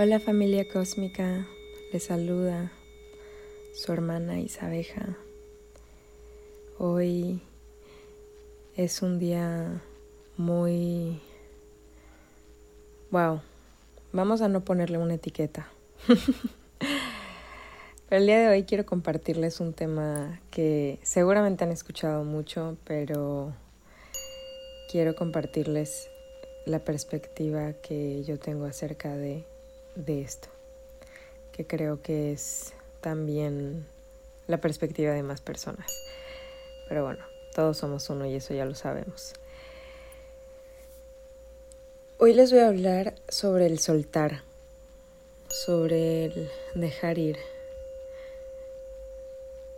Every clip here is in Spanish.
Hola familia cósmica, les saluda su hermana Isabeja. Hoy es un día muy... Wow, vamos a no ponerle una etiqueta. Pero el día de hoy quiero compartirles un tema que seguramente han escuchado mucho, pero quiero compartirles la perspectiva que yo tengo acerca de, de esto, que creo que es también la perspectiva de más personas. Pero bueno, todos somos uno y eso ya lo sabemos. Hoy les voy a hablar sobre el soltar, sobre el dejar ir.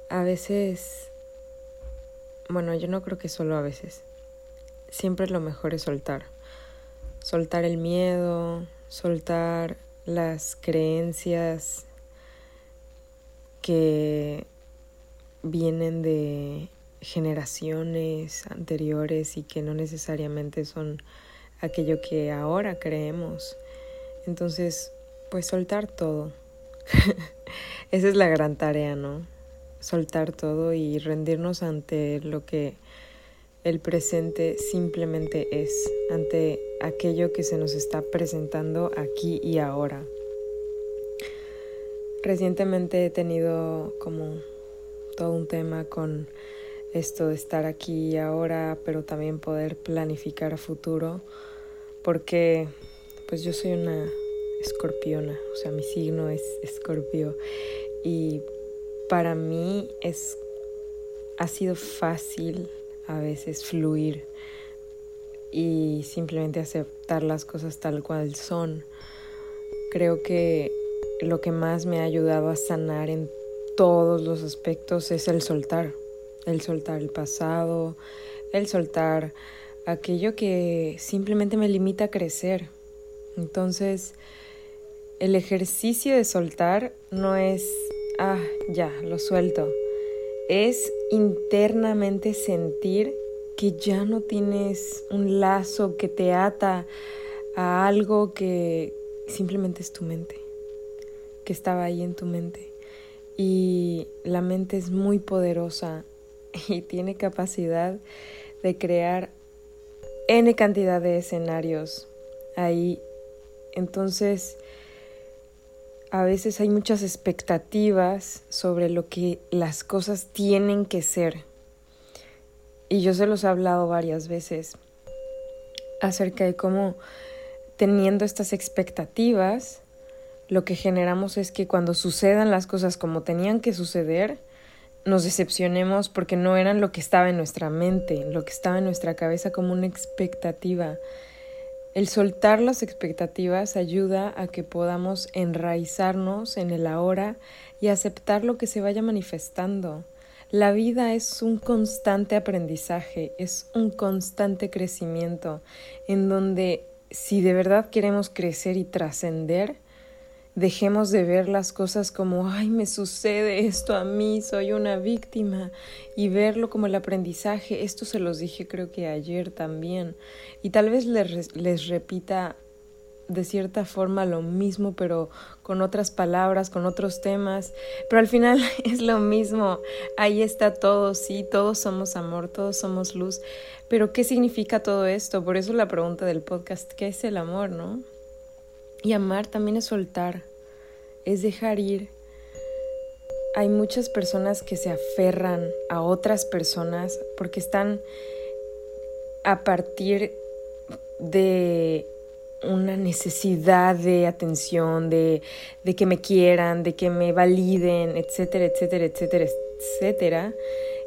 A veces, bueno, yo no creo que solo a veces, siempre lo mejor es soltar. Soltar el miedo, soltar las creencias que vienen de generaciones anteriores y que no necesariamente son aquello que ahora creemos. Entonces, pues soltar todo. Esa es la gran tarea, ¿no? Soltar todo y rendirnos ante lo que el presente simplemente es, ante aquello que se nos está presentando aquí y ahora. Recientemente he tenido como todo un tema con esto de estar aquí y ahora, pero también poder planificar a futuro, porque pues yo soy una escorpiona, o sea, mi signo es escorpio y para mí es ha sido fácil a veces fluir y simplemente aceptar las cosas tal cual son. Creo que lo que más me ha ayudado a sanar en todos los aspectos es el soltar, el soltar el pasado, el soltar aquello que simplemente me limita a crecer. Entonces, el ejercicio de soltar no es, ah, ya, lo suelto es internamente sentir que ya no tienes un lazo que te ata a algo que simplemente es tu mente, que estaba ahí en tu mente. Y la mente es muy poderosa y tiene capacidad de crear N cantidad de escenarios ahí. Entonces, a veces hay muchas expectativas sobre lo que las cosas tienen que ser. Y yo se los he hablado varias veces acerca de cómo teniendo estas expectativas, lo que generamos es que cuando sucedan las cosas como tenían que suceder, nos decepcionemos porque no eran lo que estaba en nuestra mente, lo que estaba en nuestra cabeza como una expectativa. El soltar las expectativas ayuda a que podamos enraizarnos en el ahora y aceptar lo que se vaya manifestando. La vida es un constante aprendizaje, es un constante crecimiento, en donde si de verdad queremos crecer y trascender, Dejemos de ver las cosas como, ay, me sucede esto a mí, soy una víctima, y verlo como el aprendizaje. Esto se los dije creo que ayer también. Y tal vez les, les repita de cierta forma lo mismo, pero con otras palabras, con otros temas, pero al final es lo mismo. Ahí está todo, sí, todos somos amor, todos somos luz, pero ¿qué significa todo esto? Por eso la pregunta del podcast, ¿qué es el amor, no? Y amar también es soltar, es dejar ir. Hay muchas personas que se aferran a otras personas porque están a partir de una necesidad de atención, de, de que me quieran, de que me validen, etcétera, etcétera, etcétera, etcétera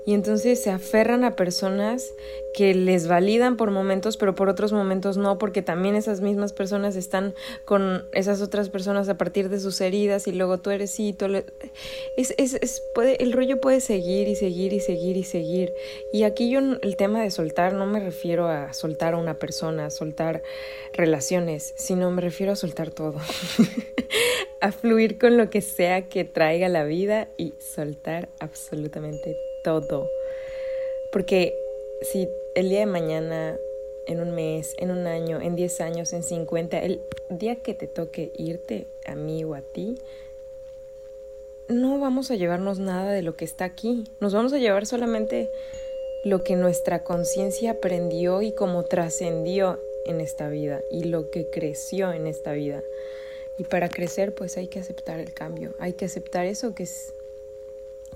y entonces se aferran a personas que les validan por momentos, pero por otros momentos no, porque también esas mismas personas están con esas otras personas a partir de sus heridas y luego tú eres sí, tú es, es, es, puede, el rollo puede seguir y seguir y seguir y seguir. Y aquí yo el tema de soltar no me refiero a soltar a una persona, a soltar relaciones, sino me refiero a soltar todo. a fluir con lo que sea que traiga la vida y soltar absolutamente todo. Porque si el día de mañana en un mes, en un año, en 10 años, en 50, el día que te toque irte a mí o a ti, no vamos a llevarnos nada de lo que está aquí. Nos vamos a llevar solamente lo que nuestra conciencia aprendió y cómo trascendió en esta vida y lo que creció en esta vida. Y para crecer pues hay que aceptar el cambio, hay que aceptar eso que es,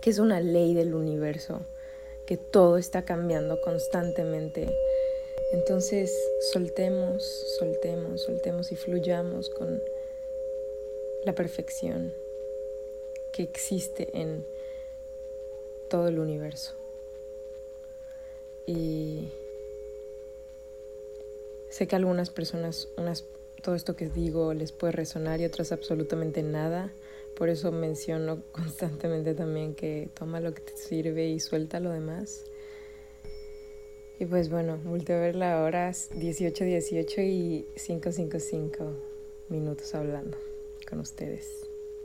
es una ley del universo, que todo está cambiando constantemente. Entonces soltemos, soltemos, soltemos y fluyamos con la perfección que existe en todo el universo. Y sé que algunas personas, unas, todo esto que digo les puede resonar y otras absolutamente nada. Por eso menciono constantemente también que toma lo que te sirve y suelta lo demás. Y pues bueno, volteo a ver la hora 18, 18 y 555 minutos hablando con ustedes.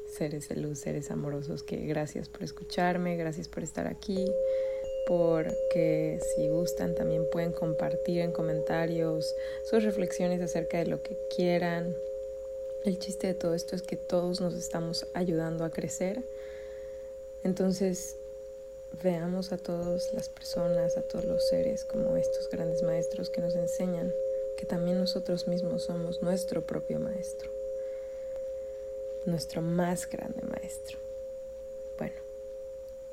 Seres de luz, seres amorosos, que gracias por escucharme, gracias por estar aquí, porque si gustan también pueden compartir en comentarios sus reflexiones acerca de lo que quieran. El chiste de todo esto es que todos nos estamos ayudando a crecer. Entonces, veamos a todas las personas, a todos los seres como estos grandes maestros que nos enseñan que también nosotros mismos somos nuestro propio maestro, nuestro más grande maestro. Bueno,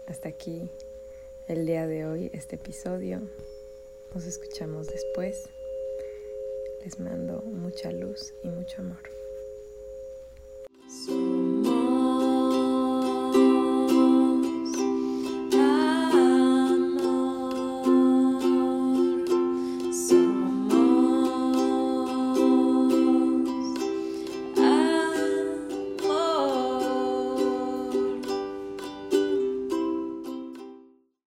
hasta aquí el día de hoy este episodio. Nos escuchamos después. Les mando mucha luz y mucho amor.